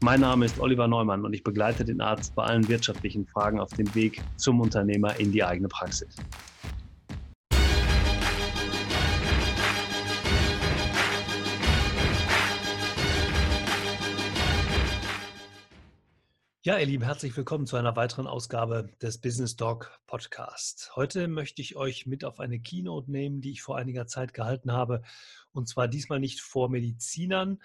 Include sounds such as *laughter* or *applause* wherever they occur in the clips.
Mein Name ist Oliver Neumann und ich begleite den Arzt bei allen wirtschaftlichen Fragen auf dem Weg zum Unternehmer in die eigene Praxis. Ja, ihr Lieben, herzlich willkommen zu einer weiteren Ausgabe des Business Dog Podcast. Heute möchte ich euch mit auf eine Keynote nehmen, die ich vor einiger Zeit gehalten habe. Und zwar diesmal nicht vor Medizinern,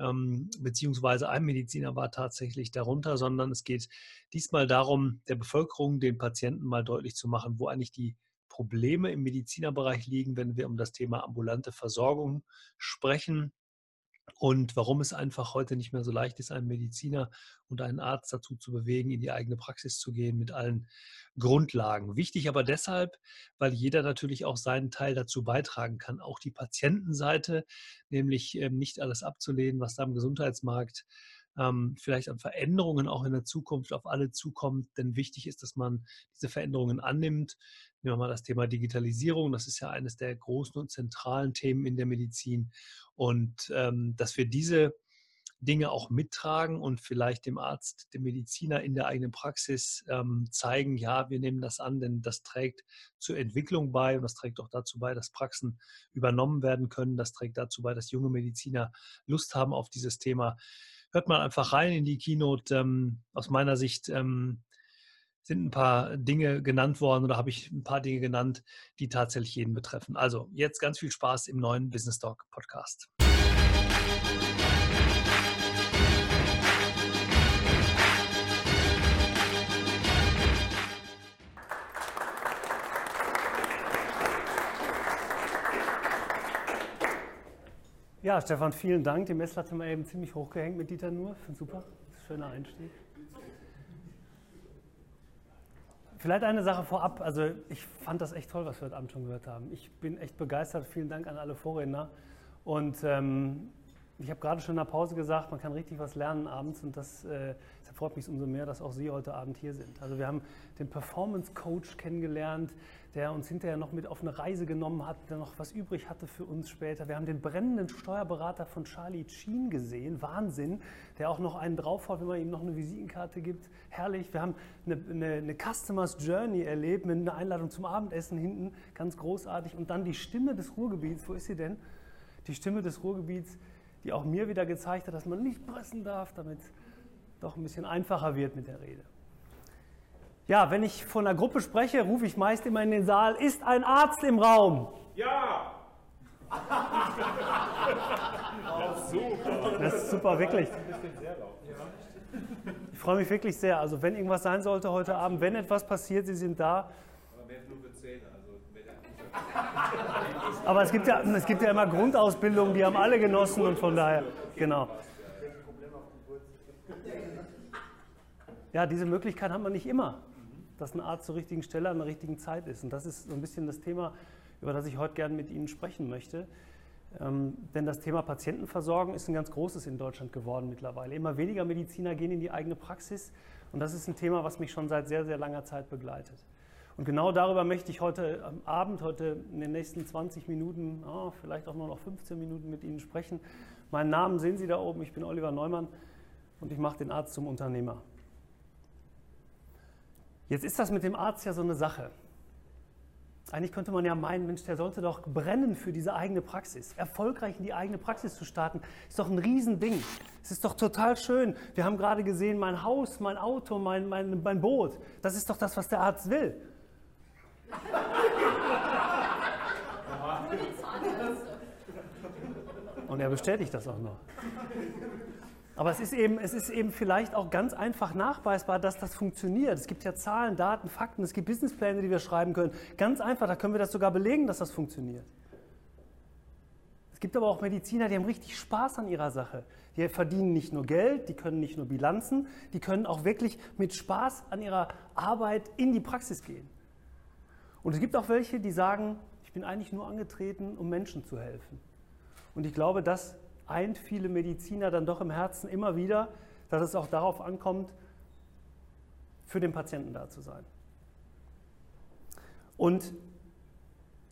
ähm, beziehungsweise ein Mediziner war tatsächlich darunter, sondern es geht diesmal darum, der Bevölkerung, den Patienten mal deutlich zu machen, wo eigentlich die Probleme im Medizinerbereich liegen, wenn wir um das Thema ambulante Versorgung sprechen und warum es einfach heute nicht mehr so leicht ist, einen Mediziner und einen Arzt dazu zu bewegen, in die eigene Praxis zu gehen mit allen Grundlagen. Wichtig aber deshalb, weil jeder natürlich auch seinen Teil dazu beitragen kann, auch die Patientenseite, nämlich ähm, nicht alles abzulehnen, was da im Gesundheitsmarkt ähm, vielleicht an Veränderungen auch in der Zukunft auf alle zukommt. Denn wichtig ist, dass man diese Veränderungen annimmt. Nehmen wir mal das Thema Digitalisierung. Das ist ja eines der großen und zentralen Themen in der Medizin. Und ähm, dass wir diese Dinge auch mittragen und vielleicht dem Arzt, dem Mediziner in der eigenen Praxis ähm, zeigen, ja, wir nehmen das an, denn das trägt zur Entwicklung bei und das trägt auch dazu bei, dass Praxen übernommen werden können. Das trägt dazu bei, dass junge Mediziner Lust haben auf dieses Thema hört mal einfach rein in die Keynote. Ähm, aus meiner Sicht ähm, sind ein paar Dinge genannt worden oder habe ich ein paar Dinge genannt, die tatsächlich jeden betreffen. Also jetzt ganz viel Spaß im neuen Business Talk Podcast. Ja, Stefan, vielen Dank. Die Messlatte haben wir eben ziemlich hochgehängt mit Dieter nur. Finde super. Schöner Einstieg. Vielleicht eine Sache vorab. Also ich fand das echt toll, was wir heute Abend schon gehört haben. Ich bin echt begeistert. Vielen Dank an alle Vorredner. Und ähm, ich habe gerade schon in der Pause gesagt, man kann richtig was lernen abends und das, äh, das freut mich umso mehr, dass auch Sie heute Abend hier sind. Also wir haben den Performance Coach kennengelernt, der uns hinterher noch mit auf eine Reise genommen hat, der noch was übrig hatte für uns später. Wir haben den brennenden Steuerberater von Charlie Sheen gesehen, Wahnsinn, der auch noch einen draufhaut, wenn man ihm noch eine Visitenkarte gibt. Herrlich. Wir haben eine, eine, eine Customers Journey erlebt mit einer Einladung zum Abendessen hinten, ganz großartig. Und dann die Stimme des Ruhrgebiets, wo ist sie denn? Die Stimme des Ruhrgebiets die auch mir wieder gezeigt hat, dass man nicht pressen darf, damit doch ein bisschen einfacher wird mit der Rede. Ja, wenn ich von einer Gruppe spreche, rufe ich meist immer in den Saal, ist ein Arzt im Raum? Ja! das ist super. Das ist super, wirklich. Ich freue mich wirklich sehr. Also wenn irgendwas sein sollte heute Abend, wenn etwas passiert, Sie sind da. Aber mehr nur für Zähne. Aber es gibt, ja, es gibt ja immer Grundausbildungen, die haben alle genossen und von daher, genau. Ja, diese Möglichkeit hat man nicht immer, dass ein Arzt zur richtigen Stelle an der richtigen Zeit ist. Und das ist so ein bisschen das Thema, über das ich heute gerne mit Ihnen sprechen möchte. Ähm, denn das Thema Patientenversorgung ist ein ganz großes in Deutschland geworden mittlerweile. Immer weniger Mediziner gehen in die eigene Praxis und das ist ein Thema, was mich schon seit sehr, sehr langer Zeit begleitet. Und genau darüber möchte ich heute Abend, heute in den nächsten 20 Minuten, oh, vielleicht auch nur noch 15 Minuten mit Ihnen sprechen. Meinen Namen sehen Sie da oben, ich bin Oliver Neumann und ich mache den Arzt zum Unternehmer. Jetzt ist das mit dem Arzt ja so eine Sache. Eigentlich könnte man ja meinen, Mensch, der sollte doch brennen für diese eigene Praxis. Erfolgreich in die eigene Praxis zu starten, ist doch ein Riesending. Es ist doch total schön. Wir haben gerade gesehen, mein Haus, mein Auto, mein, mein, mein Boot. Das ist doch das, was der Arzt will. *laughs* Und er bestätigt das auch noch. Aber es ist, eben, es ist eben vielleicht auch ganz einfach nachweisbar, dass das funktioniert. Es gibt ja Zahlen, Daten, Fakten, es gibt Businesspläne, die wir schreiben können. Ganz einfach, da können wir das sogar belegen, dass das funktioniert. Es gibt aber auch Mediziner, die haben richtig Spaß an ihrer Sache. Die verdienen nicht nur Geld, die können nicht nur Bilanzen, die können auch wirklich mit Spaß an ihrer Arbeit in die Praxis gehen. Und es gibt auch welche, die sagen, ich bin eigentlich nur angetreten, um Menschen zu helfen. Und ich glaube, das eint viele Mediziner dann doch im Herzen immer wieder, dass es auch darauf ankommt, für den Patienten da zu sein. Und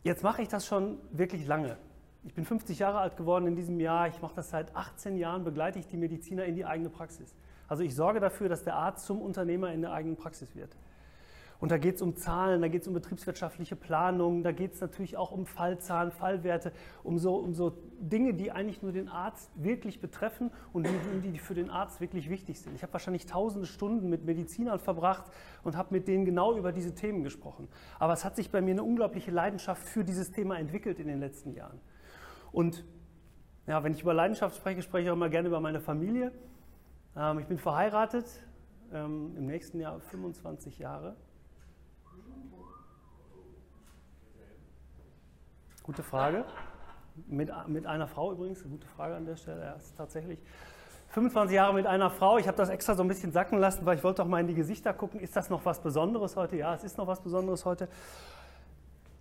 jetzt mache ich das schon wirklich lange. Ich bin 50 Jahre alt geworden in diesem Jahr. Ich mache das seit 18 Jahren, begleite ich die Mediziner in die eigene Praxis. Also ich sorge dafür, dass der Arzt zum Unternehmer in der eigenen Praxis wird. Und da geht es um Zahlen, da geht es um betriebswirtschaftliche Planung, da geht es natürlich auch um Fallzahlen, Fallwerte, um so, um so Dinge, die eigentlich nur den Arzt wirklich betreffen und die, die für den Arzt wirklich wichtig sind. Ich habe wahrscheinlich tausende Stunden mit Medizinern verbracht und habe mit denen genau über diese Themen gesprochen. Aber es hat sich bei mir eine unglaubliche Leidenschaft für dieses Thema entwickelt in den letzten Jahren. Und ja, wenn ich über Leidenschaft spreche, spreche ich auch immer gerne über meine Familie. Ähm, ich bin verheiratet, ähm, im nächsten Jahr 25 Jahre. Gute Frage. Mit, mit einer Frau übrigens, gute Frage an der Stelle, ja, ist tatsächlich. 25 Jahre mit einer Frau. Ich habe das extra so ein bisschen sacken lassen, weil ich wollte auch mal in die Gesichter gucken. Ist das noch was Besonderes heute? Ja, es ist noch was Besonderes heute.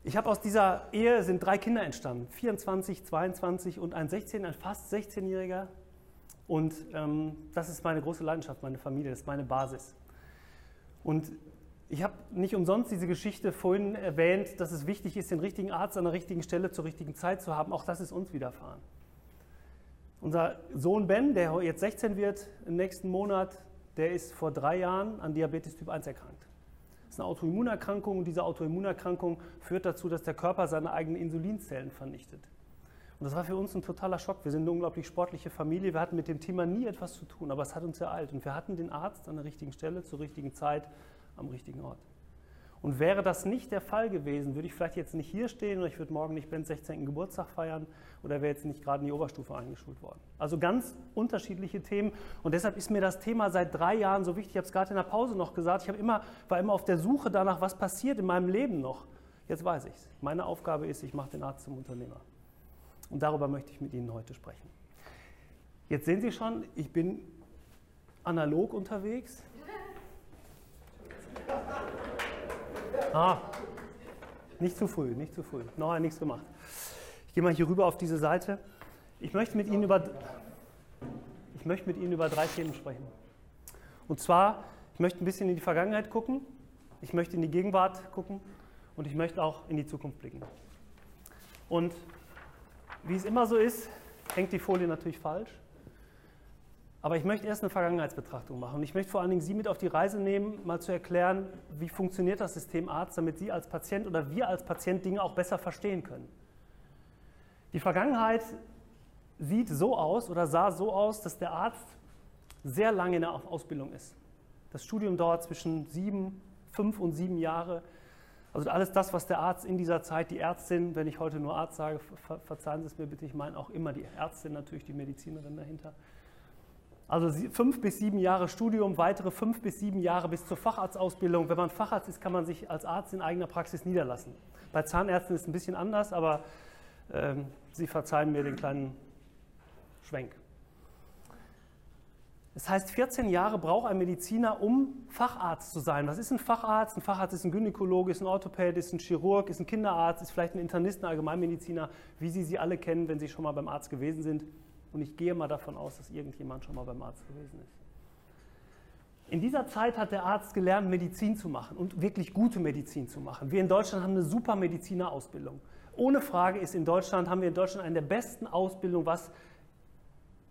Ich habe aus dieser Ehe sind drei Kinder entstanden: 24, 22 und ein 16, ein fast 16-Jähriger. Und ähm, das ist meine große Leidenschaft, meine Familie, das ist meine Basis. Und ich habe nicht umsonst diese Geschichte vorhin erwähnt, dass es wichtig ist, den richtigen Arzt an der richtigen Stelle zur richtigen Zeit zu haben. Auch das ist uns widerfahren. Unser Sohn Ben, der jetzt 16 wird im nächsten Monat, der ist vor drei Jahren an Diabetes Typ 1 erkrankt. Das ist eine Autoimmunerkrankung und diese Autoimmunerkrankung führt dazu, dass der Körper seine eigenen Insulinzellen vernichtet. Und das war für uns ein totaler Schock. Wir sind eine unglaublich sportliche Familie. Wir hatten mit dem Thema nie etwas zu tun, aber es hat uns ereilt. Und wir hatten den Arzt an der richtigen Stelle zur richtigen Zeit am richtigen Ort. Und wäre das nicht der Fall gewesen, würde ich vielleicht jetzt nicht hier stehen oder ich würde morgen nicht Bens 16. Geburtstag feiern oder wäre jetzt nicht gerade in die Oberstufe eingeschult worden. Also ganz unterschiedliche Themen und deshalb ist mir das Thema seit drei Jahren so wichtig. Ich habe es gerade in der Pause noch gesagt. Ich immer, war immer auf der Suche danach, was passiert in meinem Leben noch. Jetzt weiß ich es. Meine Aufgabe ist, ich mache den Arzt zum Unternehmer. Und darüber möchte ich mit Ihnen heute sprechen. Jetzt sehen Sie schon, ich bin analog unterwegs. Ah, nicht zu früh, nicht zu früh. Noch nichts gemacht. Ich gehe mal hier rüber auf diese Seite. Ich möchte mit Ihnen über, ich möchte mit Ihnen über drei Themen sprechen. Und zwar, ich möchte ein bisschen in die Vergangenheit gucken, ich möchte in die Gegenwart gucken und ich möchte auch in die Zukunft blicken. Und wie es immer so ist, hängt die Folie natürlich falsch. Aber ich möchte erst eine Vergangenheitsbetrachtung machen. Ich möchte vor allen Dingen Sie mit auf die Reise nehmen, mal zu erklären, wie funktioniert das System Arzt, damit Sie als Patient oder wir als Patient Dinge auch besser verstehen können. Die Vergangenheit sieht so aus oder sah so aus, dass der Arzt sehr lange in der Ausbildung ist. Das Studium dauert zwischen sieben, fünf und sieben Jahre. Also alles das, was der Arzt in dieser Zeit, die Ärztin, wenn ich heute nur Arzt sage, verzeihen Sie es mir bitte, ich meine auch immer die Ärztin, natürlich die Medizinerin dahinter, also fünf bis sieben Jahre Studium, weitere fünf bis sieben Jahre bis zur Facharztausbildung. Wenn man Facharzt ist, kann man sich als Arzt in eigener Praxis niederlassen. Bei Zahnärzten ist es ein bisschen anders, aber äh, Sie verzeihen mir den kleinen Schwenk. Das heißt, 14 Jahre braucht ein Mediziner, um Facharzt zu sein. Was ist ein Facharzt? Ein Facharzt ist ein Gynäkologe, ist ein Orthopäd, ist ein Chirurg, ist ein Kinderarzt, ist vielleicht ein Internist, ein Allgemeinmediziner, wie Sie sie alle kennen, wenn Sie schon mal beim Arzt gewesen sind. Und ich gehe mal davon aus, dass irgendjemand schon mal beim Arzt gewesen ist. In dieser Zeit hat der Arzt gelernt, Medizin zu machen und wirklich gute Medizin zu machen. Wir in Deutschland haben eine super Medizinerausbildung. Ohne Frage ist in Deutschland, haben wir in Deutschland eine der besten Ausbildungen, was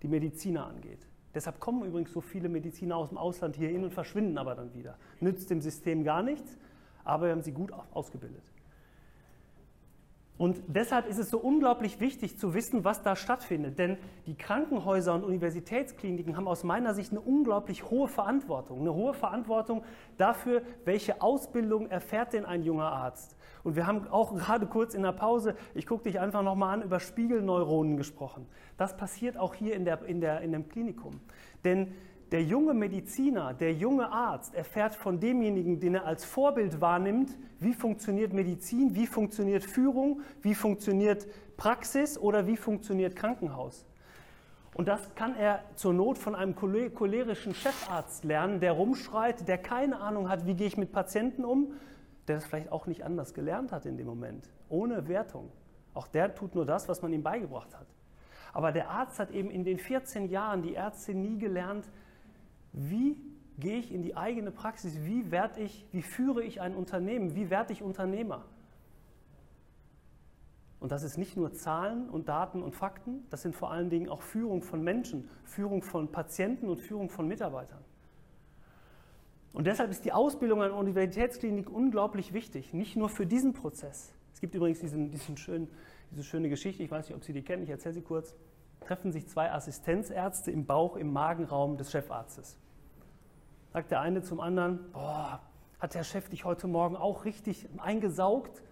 die Mediziner angeht. Deshalb kommen übrigens so viele Mediziner aus dem Ausland hier hin und verschwinden aber dann wieder. Nützt dem System gar nichts, aber wir haben sie gut ausgebildet. Und deshalb ist es so unglaublich wichtig zu wissen, was da stattfindet. Denn die Krankenhäuser und Universitätskliniken haben aus meiner Sicht eine unglaublich hohe Verantwortung. Eine hohe Verantwortung dafür, welche Ausbildung erfährt denn ein junger Arzt. Und wir haben auch gerade kurz in der Pause, ich gucke dich einfach nochmal an, über Spiegelneuronen gesprochen. Das passiert auch hier in, der, in, der, in dem Klinikum. Denn der junge Mediziner, der junge Arzt erfährt von demjenigen, den er als Vorbild wahrnimmt, wie funktioniert Medizin, wie funktioniert Führung, wie funktioniert Praxis oder wie funktioniert Krankenhaus? Und das kann er zur Not von einem cholerischen Chefarzt lernen, der rumschreit, der keine Ahnung hat, wie gehe ich mit Patienten um, der das vielleicht auch nicht anders gelernt hat in dem Moment, ohne Wertung. Auch der tut nur das, was man ihm beigebracht hat. Aber der Arzt hat eben in den 14 Jahren, die Ärzte nie gelernt, wie gehe ich in die eigene Praxis, wie werde ich, wie führe ich ein Unternehmen, wie werde ich Unternehmer. Und das ist nicht nur Zahlen und Daten und Fakten, das sind vor allen Dingen auch Führung von Menschen, Führung von Patienten und Führung von Mitarbeitern. Und deshalb ist die Ausbildung an der Universitätsklinik unglaublich wichtig, nicht nur für diesen Prozess. Es gibt übrigens diesen, diesen schönen, diese schöne Geschichte, ich weiß nicht, ob Sie die kennen, ich erzähle sie kurz. Treffen sich zwei Assistenzärzte im Bauch, im Magenraum des Chefarztes. Sagt der eine zum anderen, boah, hat der Chef dich heute Morgen auch richtig eingesaugt?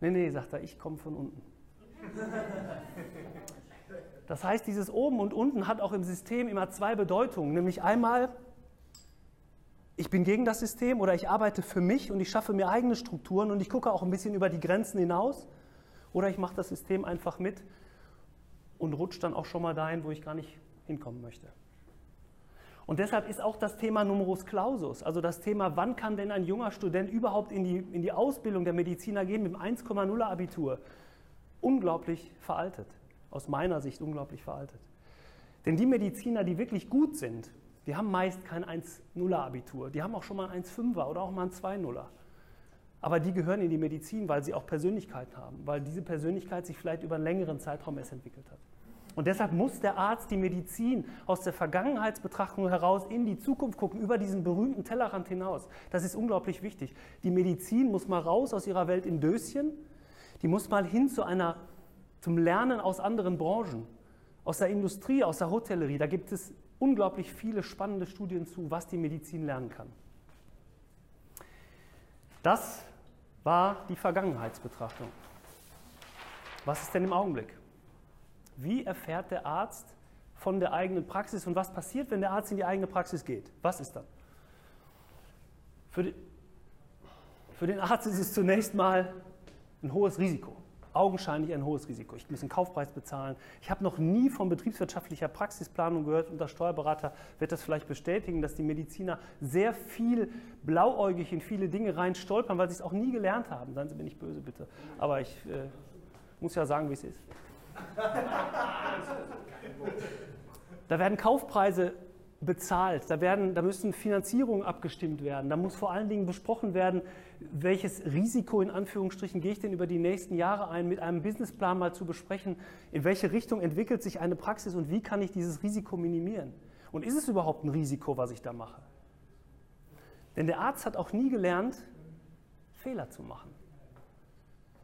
Nee, nee, sagt er, ich komme von unten. *laughs* Das heißt, dieses oben und unten hat auch im System immer zwei Bedeutungen, nämlich einmal, ich bin gegen das System oder ich arbeite für mich und ich schaffe mir eigene Strukturen und ich gucke auch ein bisschen über die Grenzen hinaus oder ich mache das System einfach mit und rutsche dann auch schon mal dahin, wo ich gar nicht hinkommen möchte. Und deshalb ist auch das Thema Numerus Clausus, also das Thema, wann kann denn ein junger Student überhaupt in die, in die Ausbildung der Mediziner gehen mit dem 1,0 Abitur, unglaublich veraltet. Aus meiner Sicht unglaublich veraltet. Denn die Mediziner, die wirklich gut sind, die haben meist kein 1,0er Abitur. Die haben auch schon mal ein 1,5er oder auch mal ein 2,0er. Aber die gehören in die Medizin, weil sie auch Persönlichkeit haben, weil diese Persönlichkeit sich vielleicht über einen längeren Zeitraum erst entwickelt hat. Und deshalb muss der Arzt die Medizin aus der Vergangenheitsbetrachtung heraus in die Zukunft gucken, über diesen berühmten Tellerrand hinaus. Das ist unglaublich wichtig. Die Medizin muss mal raus aus ihrer Welt in Döschen, die muss mal hin zu einer, zum Lernen aus anderen Branchen, aus der Industrie, aus der Hotellerie. Da gibt es unglaublich viele spannende Studien zu, was die Medizin lernen kann. Das war die Vergangenheitsbetrachtung. Was ist denn im Augenblick? Wie erfährt der Arzt von der eigenen Praxis und was passiert, wenn der Arzt in die eigene Praxis geht? Was ist dann? Für, die, für den Arzt ist es zunächst mal ein hohes Risiko. Augenscheinlich ein hohes Risiko. Ich muss einen Kaufpreis bezahlen. Ich habe noch nie von betriebswirtschaftlicher Praxisplanung gehört und der Steuerberater wird das vielleicht bestätigen, dass die Mediziner sehr viel blauäugig in viele Dinge rein stolpern, weil sie es auch nie gelernt haben. Seien Sie mir nicht böse, bitte. Aber ich äh, muss ja sagen, wie es ist. *laughs* Da werden Kaufpreise bezahlt, da, werden, da müssen Finanzierungen abgestimmt werden, da muss vor allen Dingen besprochen werden, welches Risiko in Anführungsstrichen gehe ich denn über die nächsten Jahre ein, mit einem Businessplan mal zu besprechen, in welche Richtung entwickelt sich eine Praxis und wie kann ich dieses Risiko minimieren. Und ist es überhaupt ein Risiko, was ich da mache? Denn der Arzt hat auch nie gelernt, Fehler zu machen.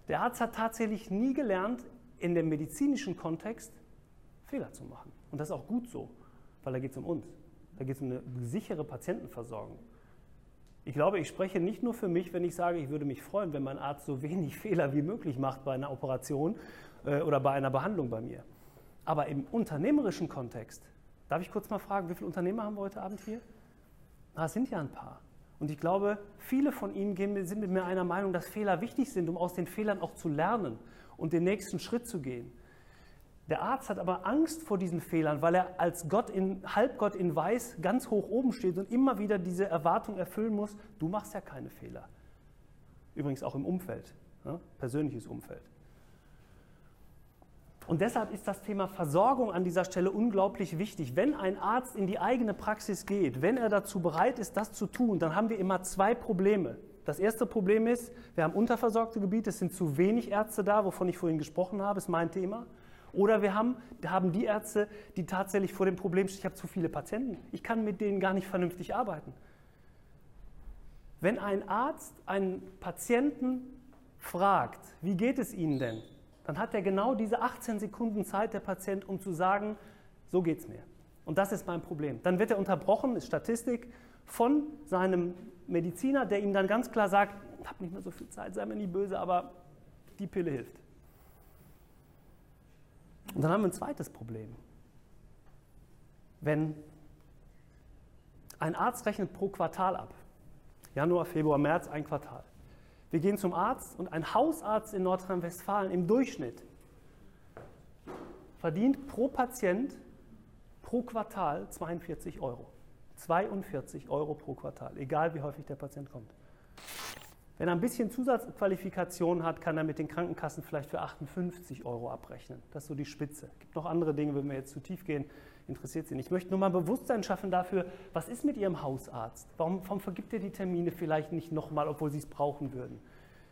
Der Arzt hat tatsächlich nie gelernt, in dem medizinischen Kontext Fehler zu machen. Und das ist auch gut so, weil da geht es um uns. Da geht es um eine sichere Patientenversorgung. Ich glaube, ich spreche nicht nur für mich, wenn ich sage, ich würde mich freuen, wenn mein Arzt so wenig *laughs* Fehler wie möglich macht bei einer Operation äh, oder bei einer Behandlung bei mir. Aber im unternehmerischen Kontext, darf ich kurz mal fragen, wie viele Unternehmer haben wir heute Abend hier? Ah, es sind ja ein paar. Und ich glaube, viele von Ihnen sind mit mir einer Meinung, dass Fehler wichtig sind, um aus den Fehlern auch zu lernen und den nächsten Schritt zu gehen. Der Arzt hat aber Angst vor diesen Fehlern, weil er als Gott in, Halbgott in Weiß ganz hoch oben steht und immer wieder diese Erwartung erfüllen muss, du machst ja keine Fehler. Übrigens auch im Umfeld, ja, persönliches Umfeld. Und deshalb ist das Thema Versorgung an dieser Stelle unglaublich wichtig. Wenn ein Arzt in die eigene Praxis geht, wenn er dazu bereit ist, das zu tun, dann haben wir immer zwei Probleme. Das erste Problem ist, wir haben unterversorgte Gebiete, es sind zu wenig Ärzte da, wovon ich vorhin gesprochen habe, ist mein Thema. Oder wir haben, haben die Ärzte, die tatsächlich vor dem Problem stehen, ich habe zu viele Patienten, ich kann mit denen gar nicht vernünftig arbeiten. Wenn ein Arzt einen Patienten fragt, wie geht es Ihnen denn, dann hat er genau diese 18 Sekunden Zeit, der Patient, um zu sagen, so geht es mir. Und das ist mein Problem. Dann wird er unterbrochen, ist Statistik, von seinem Mediziner, der ihm dann ganz klar sagt, ich habe nicht mehr so viel Zeit, sei mir nie böse, aber die Pille hilft. Und dann haben wir ein zweites Problem. Wenn ein Arzt rechnet pro Quartal ab, Januar, Februar, März, ein Quartal. Wir gehen zum Arzt und ein Hausarzt in Nordrhein-Westfalen im Durchschnitt verdient pro Patient pro Quartal 42 Euro. 42 Euro pro Quartal, egal wie häufig der Patient kommt. Wenn er ein bisschen Zusatzqualifikation hat, kann er mit den Krankenkassen vielleicht für 58 Euro abrechnen. Das ist so die Spitze. Es gibt noch andere Dinge, wenn wir jetzt zu tief gehen, interessiert Sie nicht. Ich möchte nur mal Bewusstsein schaffen dafür, was ist mit Ihrem Hausarzt? Warum, warum vergibt er die Termine vielleicht nicht nochmal, obwohl Sie es brauchen würden?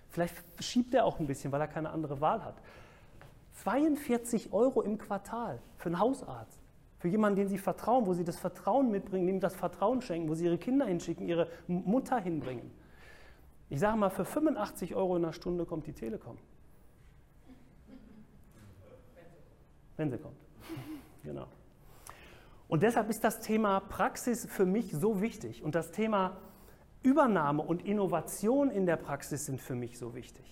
Vielleicht schiebt er auch ein bisschen, weil er keine andere Wahl hat. 42 Euro im Quartal für einen Hausarzt. Für jemanden, den Sie vertrauen, wo Sie das Vertrauen mitbringen, ihm das Vertrauen schenken, wo Sie Ihre Kinder hinschicken, Ihre Mutter hinbringen. Ich sage mal, für 85 Euro in einer Stunde kommt die Telekom. Wenn sie kommt. Genau. Und deshalb ist das Thema Praxis für mich so wichtig und das Thema Übernahme und Innovation in der Praxis sind für mich so wichtig.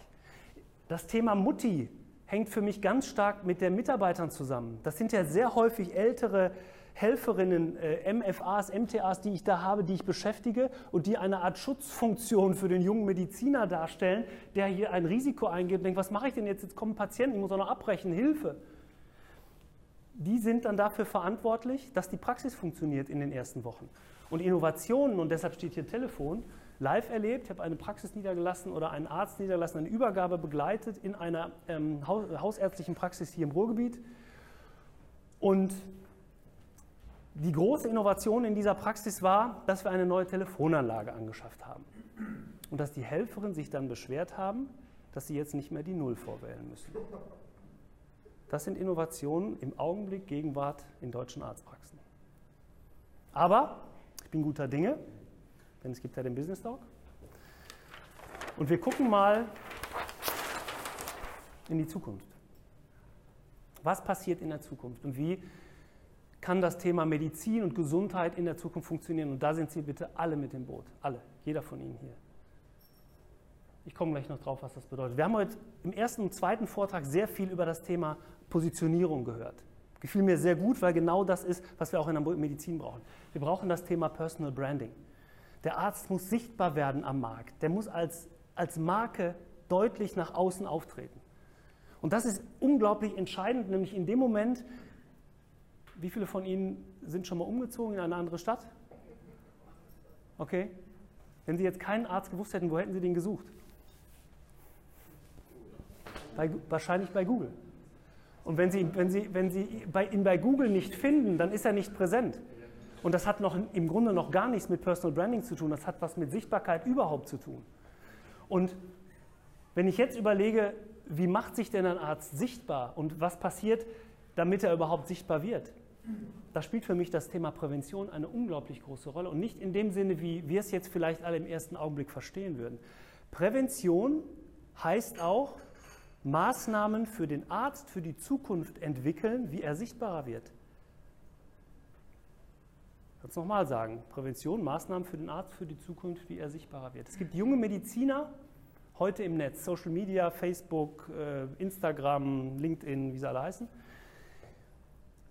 Das Thema Mutti hängt für mich ganz stark mit den Mitarbeitern zusammen. Das sind ja sehr häufig ältere Helferinnen, äh, MFAs, MTAs, die ich da habe, die ich beschäftige und die eine Art Schutzfunktion für den jungen Mediziner darstellen, der hier ein Risiko eingeht und denkt, was mache ich denn jetzt? Jetzt kommen Patienten, ich muss auch noch abbrechen, Hilfe. Die sind dann dafür verantwortlich, dass die Praxis funktioniert in den ersten Wochen. Und Innovationen, und deshalb steht hier Telefon, live erlebt. Ich habe eine Praxis niedergelassen oder einen Arzt niedergelassen, eine Übergabe begleitet in einer ähm, hausärztlichen Praxis hier im Ruhrgebiet. Und die große Innovation in dieser Praxis war, dass wir eine neue Telefonanlage angeschafft haben. Und dass die Helferinnen sich dann beschwert haben, dass sie jetzt nicht mehr die Null vorwählen müssen. Das sind Innovationen im Augenblick Gegenwart in deutschen Arztpraxen. Aber ich bin guter Dinge, denn es gibt ja den Business Talk. Und wir gucken mal in die Zukunft. Was passiert in der Zukunft und wie kann das Thema Medizin und Gesundheit in der Zukunft funktionieren. Und da sind Sie bitte alle mit dem Boot. Alle. Jeder von Ihnen hier. Ich komme gleich noch drauf, was das bedeutet. Wir haben heute im ersten und zweiten Vortrag sehr viel über das Thema Positionierung gehört. Gefiel mir sehr gut, weil genau das ist, was wir auch in der Medizin brauchen. Wir brauchen das Thema Personal Branding. Der Arzt muss sichtbar werden am Markt. Der muss als, als Marke deutlich nach außen auftreten. Und das ist unglaublich entscheidend, nämlich in dem Moment, wie viele von Ihnen sind schon mal umgezogen in eine andere Stadt? Okay. Wenn Sie jetzt keinen Arzt gewusst hätten, wo hätten Sie den gesucht? Bei, wahrscheinlich bei Google. Und wenn Sie, wenn Sie, wenn Sie bei, ihn bei Google nicht finden, dann ist er nicht präsent. Und das hat noch, im Grunde noch gar nichts mit Personal Branding zu tun, das hat was mit Sichtbarkeit überhaupt zu tun. Und wenn ich jetzt überlege, wie macht sich denn ein Arzt sichtbar und was passiert, damit er überhaupt sichtbar wird, da spielt für mich das Thema Prävention eine unglaublich große Rolle und nicht in dem Sinne, wie wir es jetzt vielleicht alle im ersten Augenblick verstehen würden. Prävention heißt auch, Maßnahmen für den Arzt für die Zukunft entwickeln, wie er sichtbarer wird. Ich kann es nochmal sagen. Prävention, Maßnahmen für den Arzt für die Zukunft, wie er sichtbarer wird. Es gibt junge Mediziner heute im Netz, Social Media, Facebook, äh, Instagram, LinkedIn, wie sie alle heißen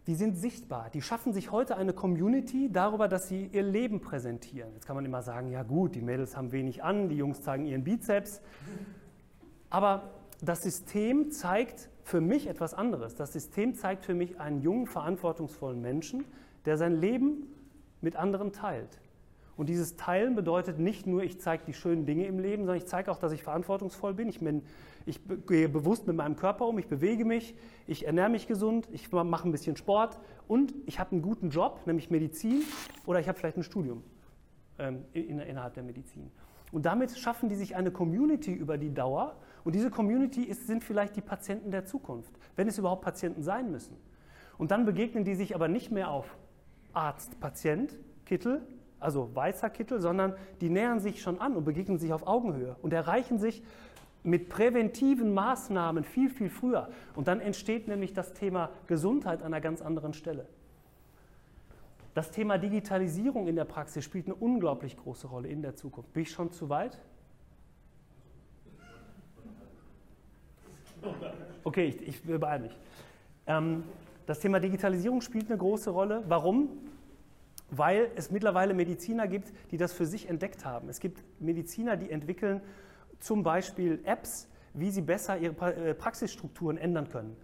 die sind sichtbar. Die schaffen sich heute eine Community darüber, dass sie ihr Leben präsentieren. Jetzt kann man immer sagen, ja gut, die Mädels haben wenig an, die Jungs zeigen ihren Bizeps. Aber das System zeigt für mich etwas anderes. Das System zeigt für mich einen jungen, verantwortungsvollen Menschen, der sein Leben mit anderen teilt. Und dieses Teilen bedeutet nicht nur, ich zeige die schönen Dinge im Leben, sondern ich zeige auch, dass ich verantwortungsvoll bin. Ich, bin, ich gehe bewusst mit meinem Körper um, ich bewege mich, ich ernähre mich gesund, ich mache ein bisschen Sport und ich habe einen guten Job, nämlich Medizin, oder ich habe vielleicht ein Studium ähm, in, innerhalb der Medizin. Und damit schaffen die sich eine Community über die Dauer. Und diese Community ist, sind vielleicht die Patienten der Zukunft, wenn es überhaupt Patienten sein müssen. Und dann begegnen die sich aber nicht mehr auf Arzt, Patient, Kittel, also weißer Kittel, sondern die nähern sich schon an und begegnen sich auf Augenhöhe und erreichen sich mit präventiven Maßnahmen viel, viel früher. Und dann entsteht nämlich das Thema Gesundheit an einer ganz anderen Stelle. Das Thema Digitalisierung in der Praxis spielt eine unglaublich große Rolle in der Zukunft. Bin ich schon zu weit? Okay, ich, ich beeile mich. Ähm, das Thema Digitalisierung spielt eine große Rolle. Warum? weil es mittlerweile Mediziner gibt, die das für sich entdeckt haben. Es gibt Mediziner, die entwickeln zum Beispiel Apps, wie sie besser ihre äh, Praxisstrukturen ändern können.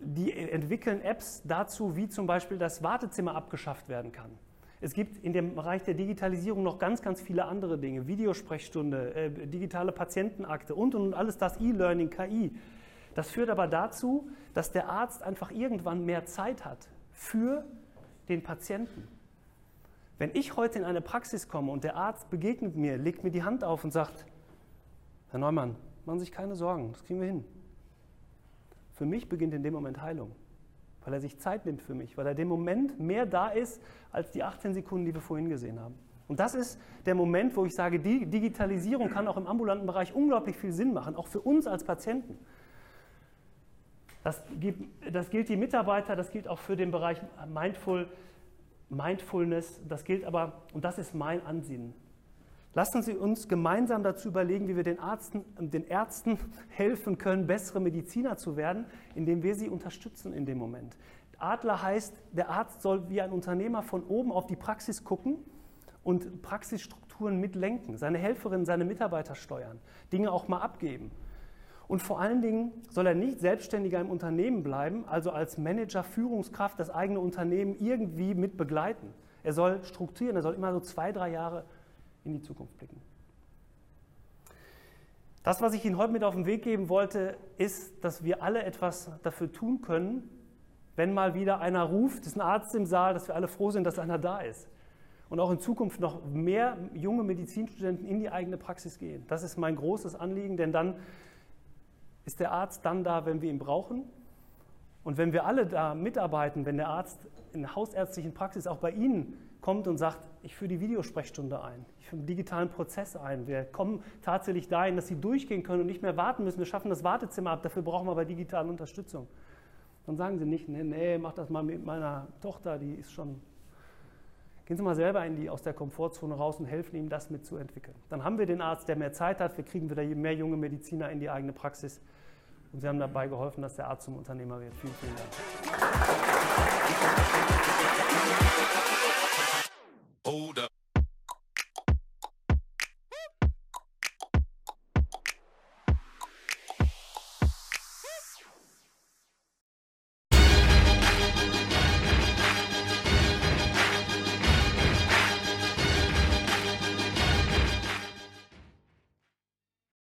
Die entwickeln Apps dazu, wie zum Beispiel das Wartezimmer abgeschafft werden kann. Es gibt in dem Bereich der Digitalisierung noch ganz, ganz viele andere Dinge. Videosprechstunde, äh, digitale Patientenakte und, und alles das E-Learning, KI. Das führt aber dazu, dass der Arzt einfach irgendwann mehr Zeit hat für den Patienten. Wenn ich heute in eine Praxis komme und der Arzt begegnet mir, legt mir die Hand auf und sagt, Herr Neumann, machen Sie sich keine Sorgen, das kriegen wir hin. Für mich beginnt in dem Moment Heilung, weil er sich Zeit nimmt für mich, weil er dem Moment mehr da ist als die 18 Sekunden, die wir vorhin gesehen haben. Und das ist der Moment, wo ich sage, die Digitalisierung kann auch im ambulanten Bereich unglaublich viel Sinn machen, auch für uns als Patienten. Das, das gilt die Mitarbeiter, das gilt auch für den Bereich Mindful, Mindfulness, das gilt aber, und das ist mein Ansinnen. Lassen Sie uns gemeinsam dazu überlegen, wie wir den, Arzten, den Ärzten *laughs* helfen können, bessere Mediziner zu werden, indem wir sie unterstützen in dem Moment. Adler heißt, der Arzt soll wie ein Unternehmer von oben auf die Praxis gucken und Praxisstrukturen mitlenken, seine Helferinnen, seine Mitarbeiter steuern, Dinge auch mal abgeben. Und vor allen Dingen soll er nicht selbstständiger im Unternehmen bleiben, also als Manager, Führungskraft das eigene Unternehmen irgendwie mit begleiten. Er soll strukturieren, er soll immer so zwei, drei Jahre in die Zukunft blicken. Das, was ich Ihnen heute mit auf den Weg geben wollte, ist, dass wir alle etwas dafür tun können, wenn mal wieder einer ruft, es ist ein Arzt im Saal, dass wir alle froh sind, dass einer da ist. Und auch in Zukunft noch mehr junge Medizinstudenten in die eigene Praxis gehen. Das ist mein großes Anliegen, denn dann ist der Arzt dann da, wenn wir ihn brauchen. Und wenn wir alle da mitarbeiten, wenn der Arzt in der hausärztlichen Praxis auch bei Ihnen kommt und sagt, ich führe die Videosprechstunde ein, ich führe den digitalen Prozess ein, wir kommen tatsächlich dahin, dass Sie durchgehen können und nicht mehr warten müssen, wir schaffen das Wartezimmer ab, dafür brauchen wir aber digitale Unterstützung. Dann sagen Sie nicht, nee, nee, mach das mal mit meiner Tochter, die ist schon. Gehen Sie mal selber in die, aus der Komfortzone raus und helfen ihm, das mitzuentwickeln. Dann haben wir den Arzt, der mehr Zeit hat, wir kriegen wieder mehr junge Mediziner in die eigene Praxis. Und Sie haben dabei geholfen, dass der Arzt zum Unternehmer wird. Vielen, vielen Dank.